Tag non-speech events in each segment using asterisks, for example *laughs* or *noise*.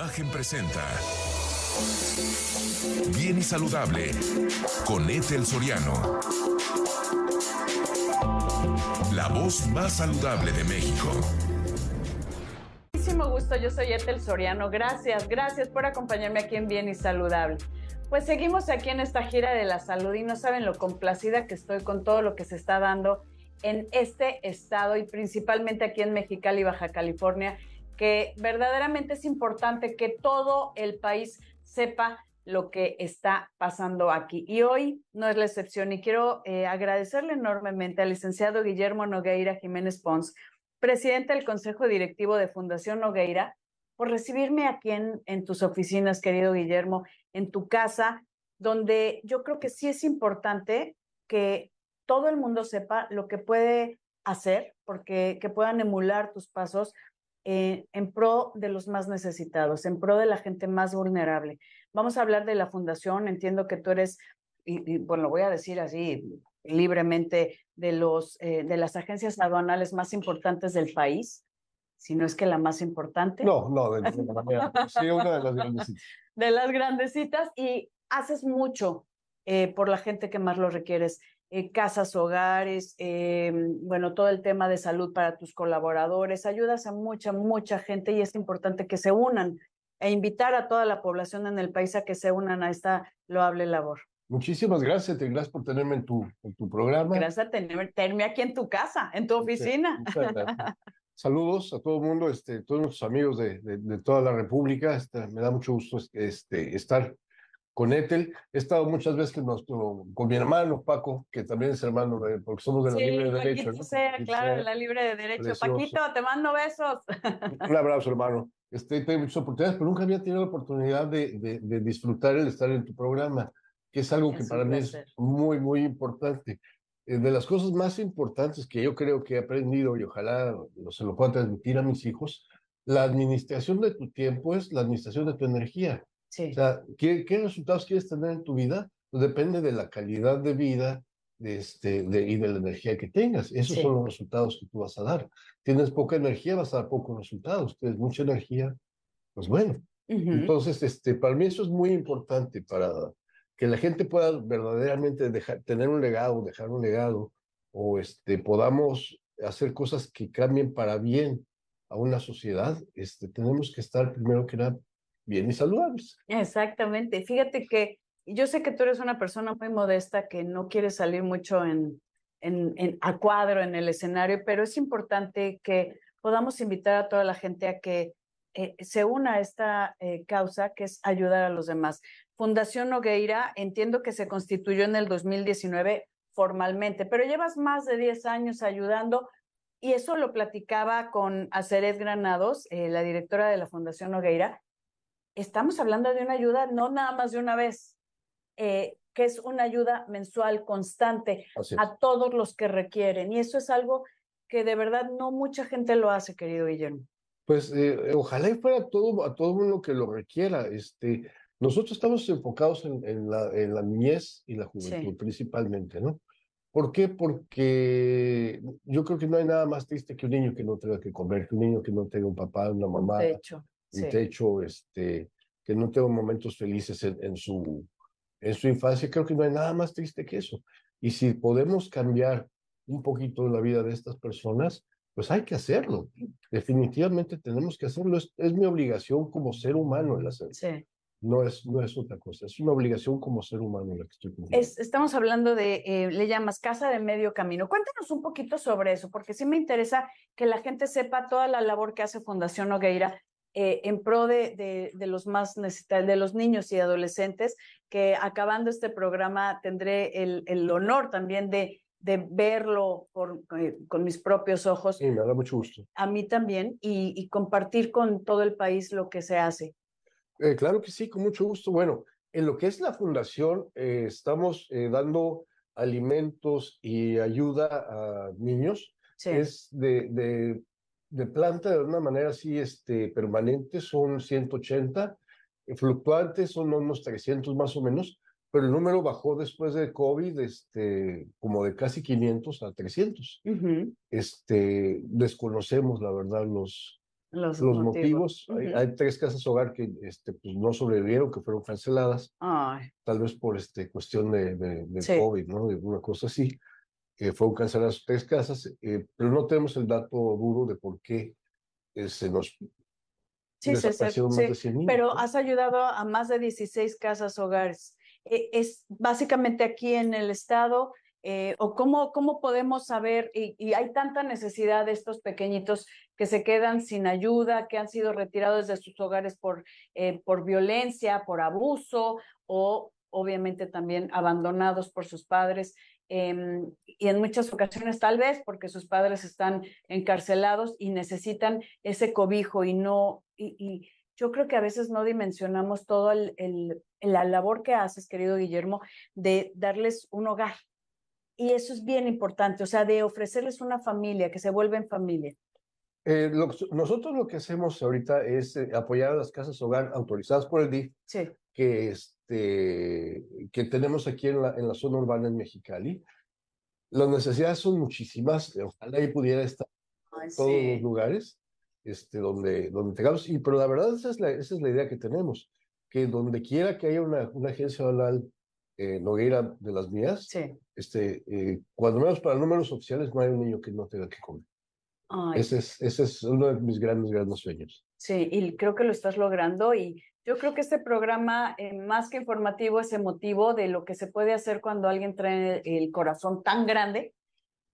Imagen presenta Bien y Saludable con Ethel Soriano. La voz más saludable de México. Muchísimo gusto, yo soy Ethel Soriano. Gracias, gracias por acompañarme aquí en Bien y Saludable. Pues seguimos aquí en esta gira de la salud y no saben lo complacida que estoy con todo lo que se está dando en este estado y principalmente aquí en Mexicali, Baja California, que verdaderamente es importante que todo el país sepa lo que está pasando aquí. Y hoy no es la excepción y quiero eh, agradecerle enormemente al licenciado Guillermo Nogueira Jiménez Pons, presidente del Consejo Directivo de Fundación Nogueira, por recibirme aquí en, en tus oficinas, querido Guillermo, en tu casa, donde yo creo que sí es importante que todo el mundo sepa lo que puede hacer, porque que puedan emular tus pasos eh, en pro de los más necesitados, en pro de la gente más vulnerable. Vamos a hablar de la fundación. Entiendo que tú eres, y, bueno, voy a decir así libremente, de, los, eh, de las agencias aduanales más importantes del país, si no es que la más importante. No, no, de *laughs* ninguna manera. Sí, una de las grandecitas. De las grandecitas y haces mucho eh, por la gente que más lo requieres. Eh, casas, hogares, eh, bueno, todo el tema de salud para tus colaboradores, ayudas a mucha, mucha gente y es importante que se unan e invitar a toda la población en el país a que se unan a esta loable labor. Muchísimas gracias, gracias por tenerme en tu, en tu programa. Gracias por tenerme, aquí en tu casa, en tu oficina. *laughs* Saludos a todo el mundo, este, todos nuestros amigos de, de, toda la República. Este, me da mucho gusto este, estar con Ethel. He estado muchas veces con, nuestro, con mi hermano Paco, que también es hermano, porque somos de la Libre de Derecho. ¿no? sea, claro, de la Libre de Derecho. Paquito, te mando besos. Un abrazo, hermano. Este, tengo muchas oportunidades, pero nunca había tenido la oportunidad de, de, disfrutar el estar en tu programa, que es algo que para mí es muy, muy importante. Eh, de las cosas más importantes que yo creo que he aprendido y ojalá se lo pueda transmitir a mis hijos, la administración de tu tiempo es la administración de tu energía. O sea, ¿qué, ¿qué, resultados quieres tener en tu vida? Pues depende de la calidad de vida de este, de, y de la energía que tengas. Esos son los resultados que tú vas a dar. Tienes poca energía, vas a dar pocos resultados. Tienes mucha energía, pues bueno. Entonces, este, para mí eso es muy importante para que la gente pueda verdaderamente dejar, tener un legado, dejar un legado, o este, podamos hacer cosas que cambien para bien a una sociedad. Este, tenemos que estar primero que nada bien y saludables. Exactamente. Fíjate que yo sé que tú eres una persona muy modesta que no quiere salir mucho en, en, en, a cuadro en el escenario, pero es importante que podamos invitar a toda la gente a que eh, se una a esta eh, causa que es ayudar a los demás. Fundación Nogueira, entiendo que se constituyó en el 2019 formalmente, pero llevas más de 10 años ayudando y eso lo platicaba con Aceret Granados, eh, la directora de la Fundación Nogueira, estamos hablando de una ayuda no nada más de una vez, eh, que es una ayuda mensual constante a todos los que requieren. Y eso es algo que de verdad no mucha gente lo hace, querido Guillermo. Pues eh, ojalá y fuera todo, a todo mundo que lo requiera. Este, nosotros estamos enfocados en, la, en la, niñez y la juventud principalmente, ¿no? ¿Por qué? Porque yo creo que no hay nada más triste que un niño que no tenga que comer, que un niño que no tenga un papá, una mamá, hecho un techo, este, que no tengo momentos felices en, su, en su infancia, creo que no hay nada más triste que eso. Y si podemos cambiar un poquito la vida de estas personas, pues hay que hacerlo. Definitivamente tenemos que hacerlo. Es, es mi obligación como ser humano el hacerlo. Sí. No es, no es otra cosa, es una obligación como ser humano la que estoy cumpliendo. estamos hablando de, eh, le llamas Casa de Medio Camino. Cuéntanos un poquito sobre eso, porque sí me interesa que la gente sepa toda la labor que hace Fundación Nogueira eh, en pro de, de, los más necesitados, de los niños y adolescentes, que acabando este programa tendré el, el honor también de, de verlo por, eh, con mis propios ojos. Sí, me da mucho gusto. A mí también, y, y compartir con todo el país lo que se hace. Eh, claro que sí, con mucho gusto. Bueno, en lo que es la fundación, estamos dando alimentos y ayuda a niños. Es de, de de planta de una manera así este, permanente son 180, eh, fluctuantes son unos 300 más o menos, pero el número bajó después de COVID este, como de casi 500 a 300. este, desconocemos, la verdad, los, los, motivos. hay, tres casas hogar que este, pues, no sobrevivieron, que fueron canceladas, tal vez por este, cuestión de, de, COVID, ¿no? De una cosa así. Que fueron canceladas tres casas, eh, pero no tenemos el dato duro de por qué eh, se nos Sí, sí, sí, pero has ayudado a más de 16 casas hogares. E, es básicamente aquí en el estado, eh, o cómo, cómo podemos saber, y, hay tanta necesidad de estos pequeñitos que se quedan sin ayuda, que han sido retirados de sus hogares por, eh, por violencia, por abuso, o obviamente también abandonados por sus padres. Em, y en muchas ocasiones tal vez porque sus padres están encarcelados y necesitan ese cobijo y no, y, yo creo que a veces no dimensionamos todo el, el, la labor que haces, querido Guillermo, de darles un hogar. Y eso es bien importante, o sea, de ofrecerles una familia, que se vuelven familia. Eh, nosotros lo que hacemos ahorita es eh, apoyar a las casas hogar autorizadas por el DIF, sí. que, este, que tenemos aquí en la, en la zona urbana en Mexicali. Las necesidades son muchísimas, ojalá ahí pudiera estar en todos los lugares este, donde, donde tengamos, y, pero la verdad esa es la, esa es la idea que tenemos, que donde quiera que haya una, una agencia oral eh, Nogueira de las mías, sí. este, eh, cuando menos para números oficiales no hay un niño que no tenga que comer. Ese, es, ese es uno de mis grandes, grandes sueños. Sí, y creo que lo estás logrando y yo creo que este programa, eh, más que informativo, es emotivo de lo que se puede hacer cuando alguien trae el corazón tan grande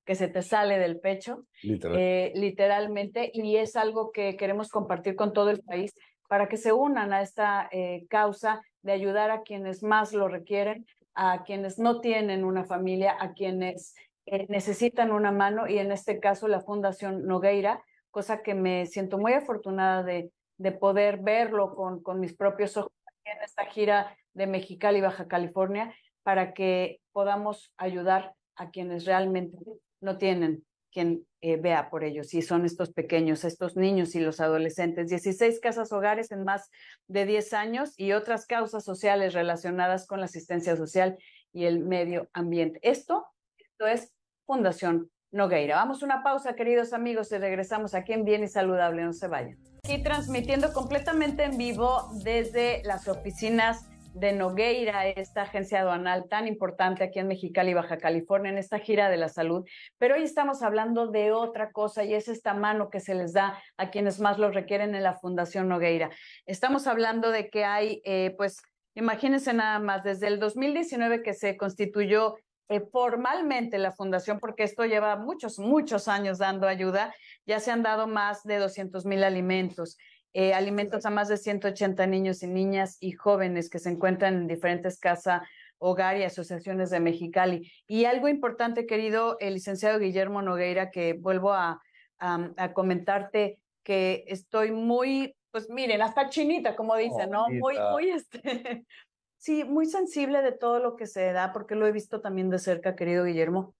que se te sale del pecho, eh, literalmente, y es algo que queremos compartir con todo el país para que se unan a esta eh, causa de ayudar a quienes más lo requieren, a quienes no tienen una familia, a quienes eh, necesitan una mano, y en este caso la Fundación Nogueira, cosa que me siento muy afortunada de, de poder verlo con, con mis propios ojos en esta gira de Mexicali, Baja California, para que podamos ayudar a quienes realmente no tienen quien eh, vea por ellos, y son estos pequeños, estos niños y los adolescentes. 16 casas hogares en más de 10 años y otras causas sociales relacionadas con la asistencia social y el medio ambiente. Esto, esto es Fundación Nogueira. Vamos a una pausa, queridos amigos, y regresamos aquí en Bien y Saludable. No se vayan. Transmitiendo completamente en vivo desde las oficinas de Nogueira, esta agencia aduanal tan importante aquí en Mexicali, Baja California, en esta gira de la salud. Pero hoy estamos hablando de otra cosa y es esta mano que se les da a quienes más lo requieren en la Fundación Nogueira. Estamos hablando de que hay, eh, pues, imagínense nada más, desde el 2019 que se constituyó eh, formalmente la fundación, porque esto lleva muchos, muchos años dando ayuda, ya se han dado más de 200 mil alimentos. Eh, alimentos a más de 180 niños y niñas y jóvenes que se encuentran en diferentes casas, hogar y asociaciones de Mexicali. Y algo importante, querido el licenciado Guillermo Nogueira, que vuelvo a, a, comentarte que estoy muy, pues miren, hasta chinita, como dicen, ¿no? Muy, muy, este, sí, muy sensible de todo lo que se da, porque lo he visto también de cerca, querido Guillermo.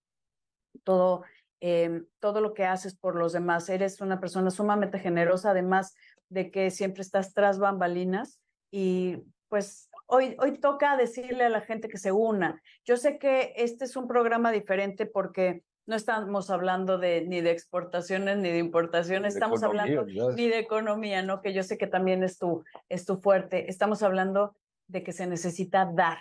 Todo, eh, todo lo que haces por los demás. Eres una persona sumamente generosa, además de que siempre estás tras bambalinas y pues hoy, hoy toca decirle a la gente que se una. Yo sé que este es un programa diferente porque no estamos hablando de ni de exportaciones ni de importaciones, estamos hablando ni de economía, ¿no? Que yo sé que también es tu, es tu fuerte. Estamos hablando de que se necesita dar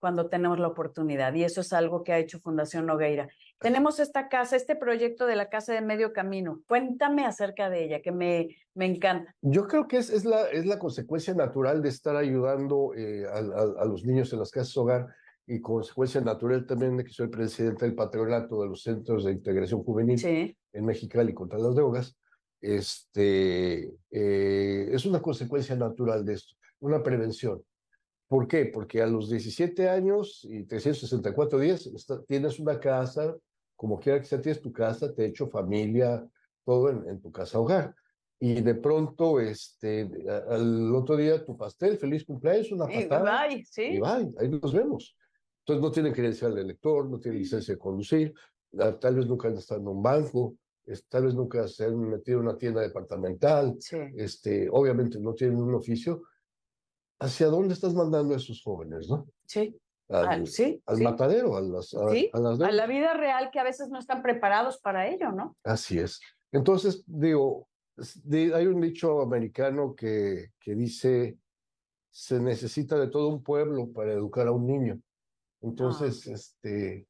cuando tenemos la oportunidad y eso es algo que ha hecho Fundación Nogueira. Tenemos esta casa, este proyecto de la Casa de Medio Camino. Cuéntame acerca de ella, que me, me encanta. Yo creo que es, es, la, es la consecuencia natural de estar ayudando eh, a, los niños en las casas hogar y consecuencia natural también de que soy presidente del patronato de los centros de integración juvenil en Mexicali contra las drogas. Este, eh, es una consecuencia natural de esto, una prevención. ¿Por qué? Porque a los 17 años y 364 días tienes una casa como quiera que sea, tienes tu casa, techo, familia, todo en, tu casa hogar. Y de pronto, este, al otro día, tu pastel, feliz cumpleaños, una patada. Y bye, ¿sí? Y bye, ahí nos vemos. Entonces no tienen credencial de lector, no tienen licencia de conducir, tal vez nunca han estado en un banco, tal vez nunca se han metido en una tienda departamental, sí. este, obviamente no tienen un oficio. ¿Hacia dónde estás mandando a esos jóvenes, no? Sí al, sí, al matadero, a las, a, a, la vida real que a veces no están preparados para ello, ¿no? Así es. Entonces, digo, hay un dicho americano que, que dice, se necesita de todo un pueblo para educar a un niño. Entonces, ah, este,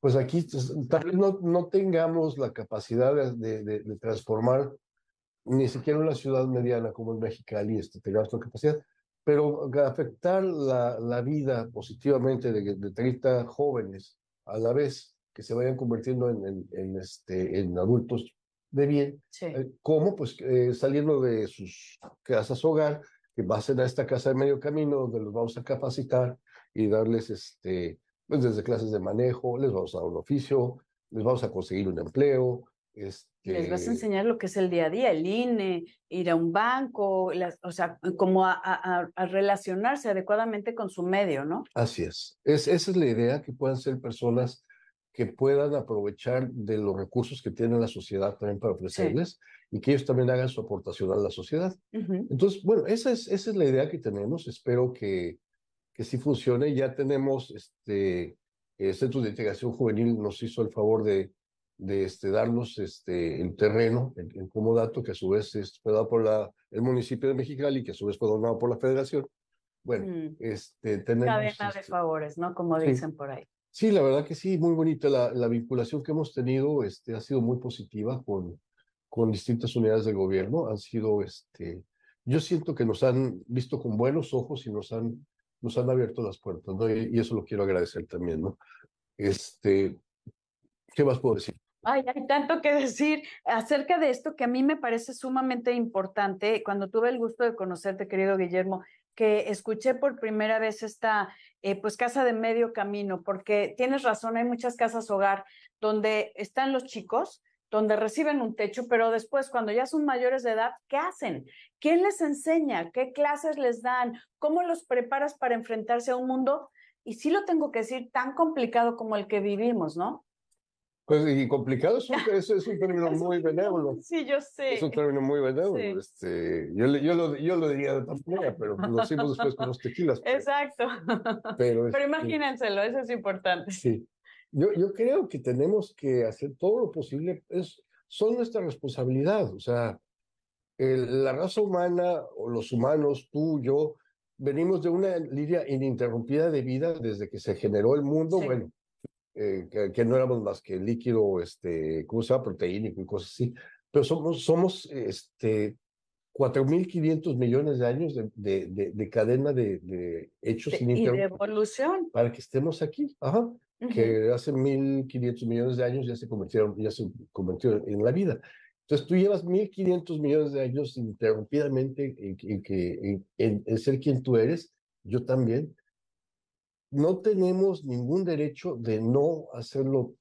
pues aquí tal vez no, no tengamos la capacidad de, de, transformar ni siquiera una ciudad mediana como el Mexicali, este, tengamos la capacidad, pero afectar la, la vida positivamente de, de 30 jóvenes a la vez que se vayan convirtiendo en, en, este, en adultos de bien. Eh, ¿Cómo? Pues eh, saliendo de sus casas hogar, que pasen a esta casa de medio camino donde los vamos a capacitar y darles este, pues desde clases de manejo, les vamos a dar un oficio, les vamos a conseguir un empleo. Este... Les vas a enseñar lo que es el día a día, el INE, ir a un banco, o sea, como a, a, relacionarse adecuadamente con su medio, ¿no? Así es. es. Esa es la idea, que puedan ser personas que puedan aprovechar de los recursos que tiene la sociedad también para ofrecerles y que ellos también hagan su aportación a la sociedad. Entonces, bueno, esa es, esa es la idea que tenemos. Espero que, que sí funcione. Ya tenemos este eh, Centro de Integración Juvenil, nos hizo el favor de, de este, darnos este, el terreno en, como dato, que a su vez fue dado por la, el municipio de Mexicali, que a su vez fue donado por la federación. Bueno, mm. este, tenemos... Cadena de este favores, ¿no? Como dicen por ahí. Sí, la verdad que sí, muy bonita la, la vinculación que hemos tenido, este, ha sido muy positiva con, con distintas unidades del gobierno. Han sido, este, yo siento que nos han visto con buenos ojos y nos han, nos han abierto las puertas, ¿no? Y, eso lo quiero agradecer también, ¿no? Este, ¿qué más puedo decir? Ay, hay tanto que decir acerca de esto que a mí me parece sumamente importante. Cuando tuve el gusto de conocerte, querido Guillermo, que escuché por primera vez esta eh, pues casa de medio camino, porque tienes razón, hay muchas casas hogar donde están los chicos, donde reciben un techo, pero después cuando ya son mayores de edad, ¿qué hacen? ¿Quién les enseña? ¿Qué clases les dan? ¿Cómo los preparas para enfrentarse a un mundo? Y sí lo tengo que decir, tan complicado como el que vivimos, ¿no? Pues, y complicado es un, *laughs* es, es un término muy benévolo. Sí, yo sé. Es un término muy benévolo. Este, yo, yo, lo, yo lo diría de otra manera, pero lo decimos después con los tequilas. Exacto. Pero, pero imagínenselo, eso es importante. Sí. Yo, yo creo que tenemos que hacer todo lo posible, es, son nuestra responsabilidad. O sea, la raza humana, o los humanos, tú, yo, venimos de una línea ininterrumpida de vida desde que se generó el mundo. Bueno, eh, que, no éramos más que líquido, este, ¿cómo se llama? Proteínico y cosas así. Pero somos, somos este, 4.500 millones de años de, de, de, cadena de, hechos de, y de evolución. Para que estemos aquí. Ajá. Que hace 1.500 millones de años ya se convirtieron, ya se convirtió en la vida. Entonces tú llevas 1.500 millones de años interrumpidamente en, en, en, en, ser quien tú eres, yo también, no tenemos ningún derecho de no hacerlo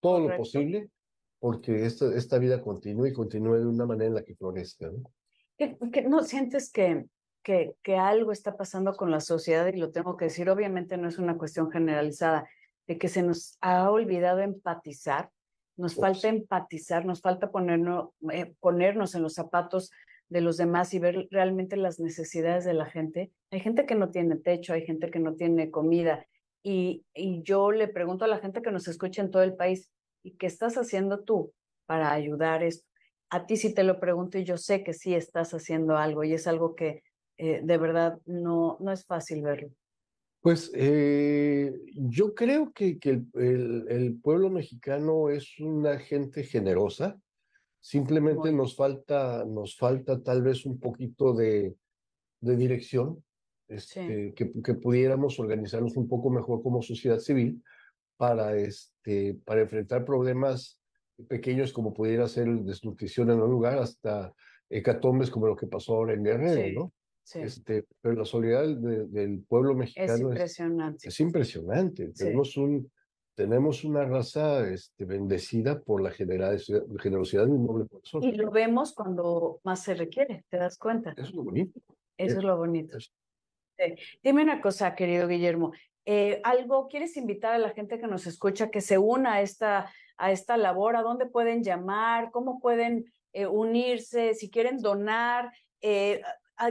todo lo posible porque esta, esta vida continúe y continúe de una manera en la que florezca. ¿no? ¿Que, no sientes que, que, que algo está pasando con la sociedad? Y lo tengo que decir, obviamente no es una cuestión generalizada, de que se nos ha olvidado empatizar, nos falta empatizar, nos falta ponernos, eh, ponernos en los zapatos de los demás y ver realmente las necesidades de la gente. Hay gente que no tiene techo, hay gente que no tiene comida. Y, y yo le pregunto a la gente que nos escucha en todo el país, ¿y qué estás haciendo tú para ayudar esto? A ti sí te lo pregunto y yo sé que sí estás haciendo algo y es algo que eh, de verdad no, no es fácil verlo. Pues eh, yo creo que, que el, el, el, pueblo mexicano es una gente generosa, Simplemente nos falta, nos falta tal vez un poquito de, de dirección, este, que, que, pudiéramos organizarnos un poco mejor como sociedad civil para, este, para enfrentar problemas pequeños como pudiera ser desnutrición en un lugar hasta hecatombes como lo que pasó ahora en Guerrero, ¿no? Sí. Este, pero la solidaridad del pueblo mexicano es impresionante. Es, impresionante. Tenemos un tenemos una raza este, bendecida por la generosidad, de un noble corazón. Y lo vemos cuando más se requiere, ¿te das cuenta? Eso es lo bonito. Eso es, lo bonito. Dime una cosa, querido Guillermo. Eh, ¿Algo quieres invitar a la gente que nos escucha que se una a esta, a esta labor? ¿A dónde pueden llamar? ¿Cómo pueden eh, unirse? Si quieren donar. Eh,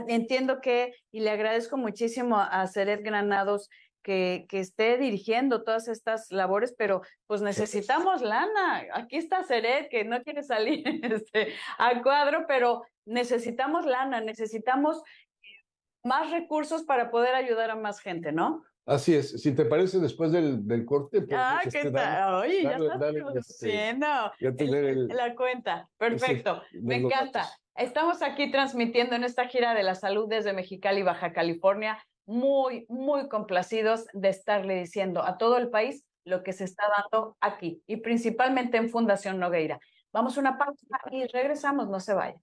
entiendo que, y le agradezco muchísimo a Ceret Granados que, que, esté dirigiendo todas estas labores, pero pues necesitamos lana. Aquí está Seret, que no quiere salir *laughs* este, a cuadro, pero necesitamos lana, necesitamos más recursos para poder ayudar a más gente, ¿no? Así es, si te parece después del, del corte. Ah, ¿qué este, tal? Oye, ya estás produciendo la cuenta. Perfecto, me encanta. Estamos aquí transmitiendo en esta gira de la salud desde Mexicali, Baja California, muy, muy complacidos de estarle diciendo a todo el país lo que se está dando aquí y principalmente en Fundación Nogueira. Vamos a una pausa y regresamos, no se vayan.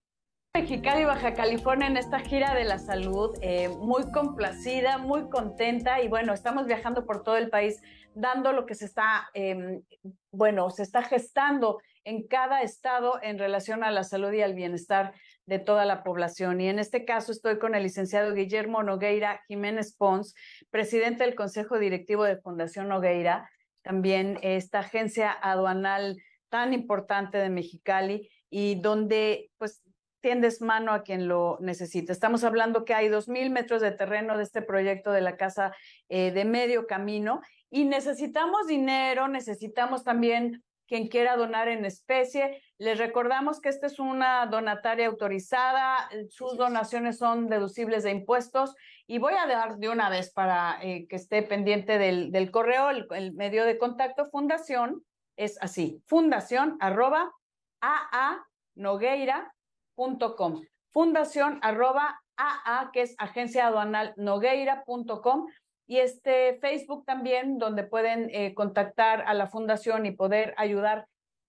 Mexicali, Baja California en esta gira de la salud, eh, muy complacida, muy contenta y bueno, estamos viajando por todo el país dando lo que se está, em, bueno, se está gestando en cada estado en relación a la salud y al bienestar de toda la población. Y en este caso estoy con el licenciado Guillermo Nogueira Jiménez Pons, presidente del Consejo Directivo de Fundación Nogueira, también esta agencia aduanal tan importante de Mexicali y donde pues tiendes mano a quien lo necesita. Estamos hablando que hay dos mil metros de terreno de este proyecto de la casa eh, de medio camino y necesitamos dinero, necesitamos también quien quiera donar en especie. Les recordamos que esta es una donataria autorizada, sus donaciones son deducibles de impuestos y voy a dar de una vez para eh, que esté pendiente del, del correo, el, el, medio de contacto, fundación, es así, fundación arroba a Nogueira nogueira.com. Fundación arroba AA, que es agencia aduanal nogueira.com. Y este Facebook también, donde pueden eh, contactar a la fundación y poder ayudar.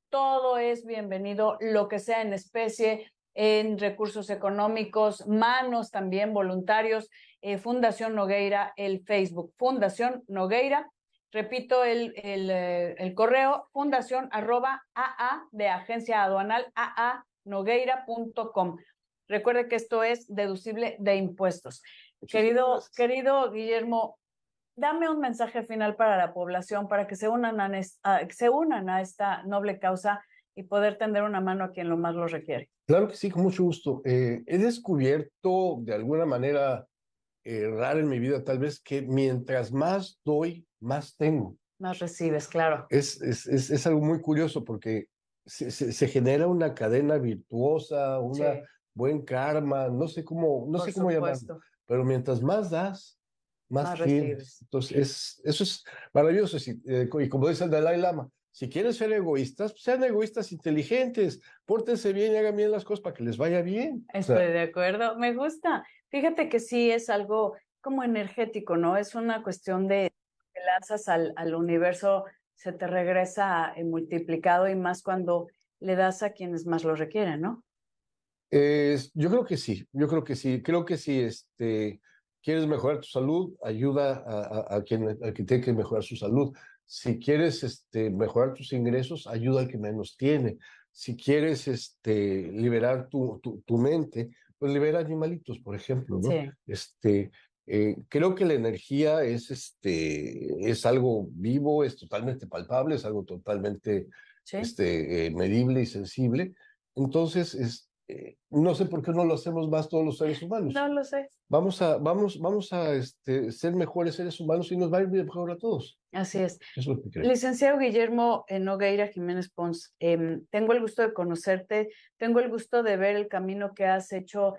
Todo es bienvenido, lo que sea en especie, en recursos económicos, manos también, voluntarios. Eh, Fundación Nogueira, el Facebook. Fundación Nogueira. Repito el, el, eh, el correo, fundación arroba AA de agencia aduanal AA nogueira.com. Recuerde que esto es deducible de impuestos. querido, querido Guillermo, dame un mensaje final para la población para que se unan a, se unan a esta noble causa y poder tender una mano a quien lo más lo requiere. Claro que sí, con mucho gusto. Eh, he descubierto de alguna manera eh, rara en mi vida, tal vez, que mientras más doy, más tengo. Más recibes, claro. Es, es, es, es algo muy curioso porque se, genera una cadena virtuosa, un buen karma, no sé cómo, no sé cómo llamarlo, pero mientras más das, más, tienes. Entonces, eso es maravilloso. Eh, y como dice el Dalai Lama, si quieren ser egoístas, sean egoístas inteligentes, pórtense bien y hagan bien las cosas para que les vaya bien. Estoy de acuerdo, me gusta. Fíjate que sí es algo como energético, ¿no? Es una cuestión de que lanzas al, al universo se te regresa multiplicado y más cuando le das a quienes más lo requieren, ¿no? yo creo que sí, yo creo que sí, creo que si este, quieres mejorar tu salud, ayuda a, quien, a quien tiene que mejorar su salud. Si quieres este, mejorar tus ingresos, ayuda al que menos tiene. Si quieres este, liberar tu, tu, tu mente, pues libera animalitos, por ejemplo, ¿no? Sí. Este, eh, creo que la energía es, este, es algo vivo, es totalmente palpable, es algo totalmente este, eh, medible y sensible. Entonces, es, eh, no sé por qué no lo hacemos más todos los seres humanos. No lo sé. Vamos a, vamos, vamos a este, ser mejores seres humanos y nos va a ir mejor a todos. Así es. Licenciado Guillermo Nogueira Jiménez Pons, em, tengo el gusto de conocerte, tengo el gusto de ver el camino que has hecho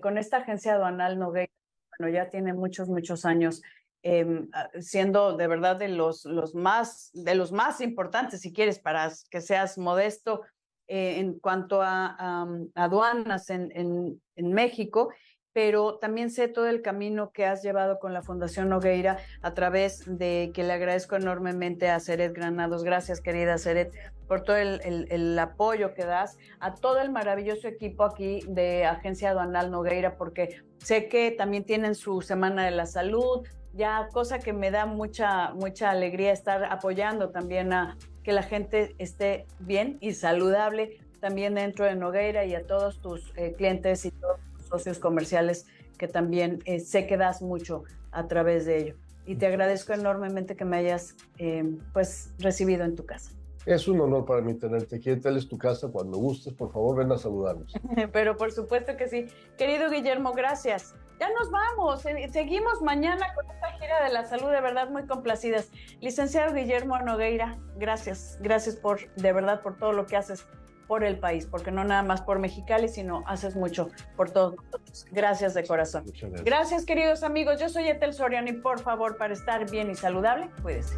con esta agencia aduanal Nogueira bueno, ya tiene muchos, muchos años em, siendo de verdad de los, los, más, de los más importantes, si quieres, para que seas modesto eh, en cuanto a, aduanas en, en, México pero también sé todo el camino que has llevado con la Fundación Nogueira a través de que le agradezco enormemente a Seret Granados. Gracias, querida Seret, por todo el, el, apoyo que das a todo el maravilloso equipo aquí de Agencia Aduanal Nogueira, porque sé que también tienen su Semana de la Salud, ya cosa que me da mucha, mucha alegría estar apoyando también a que la gente esté bien y saludable también dentro de Nogueira y a todos tus eh, clientes y todos socios comerciales que también eh, sé que das mucho a través de ello. Y te agradezco enormemente que me hayas eh, pues recibido en tu casa. Es un honor para mí tenerte aquí. Tal es tu casa cuando gustes. Por favor, ven a saludarnos. *laughs* Pero por supuesto que sí. Querido Guillermo, gracias. Ya nos vamos. Eh, seguimos mañana con esta gira de la salud, de verdad muy complacidas. Licenciado Guillermo Nogueira, gracias. Gracias por, de verdad, por todo lo que haces por el país, porque no nada más por Mexicali, sino haces mucho por todos nosotros. Gracias de corazón. Gracias. gracias. queridos amigos. Yo soy Etel Soriano y por favor, para estar bien y saludable, cuídese.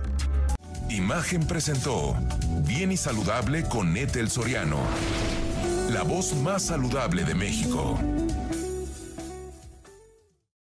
Imagen presentó Bien y Saludable con Etel Soriano, la voz más saludable de México.